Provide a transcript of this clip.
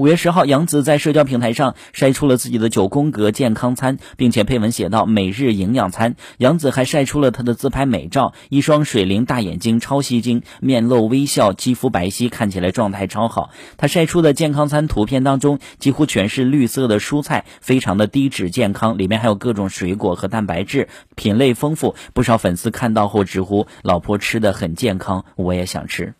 五月十号，杨紫在社交平台上晒出了自己的九宫格健康餐，并且配文写道“每日营养餐”。杨紫还晒出了她的自拍美照，一双水灵大眼睛超吸睛，面露微笑，肌肤白皙，看起来状态超好。她晒出的健康餐图片当中，几乎全是绿色的蔬菜，非常的低脂健康，里面还有各种水果和蛋白质，品类丰富。不少粉丝看到后直呼：“老婆吃的很健康，我也想吃。”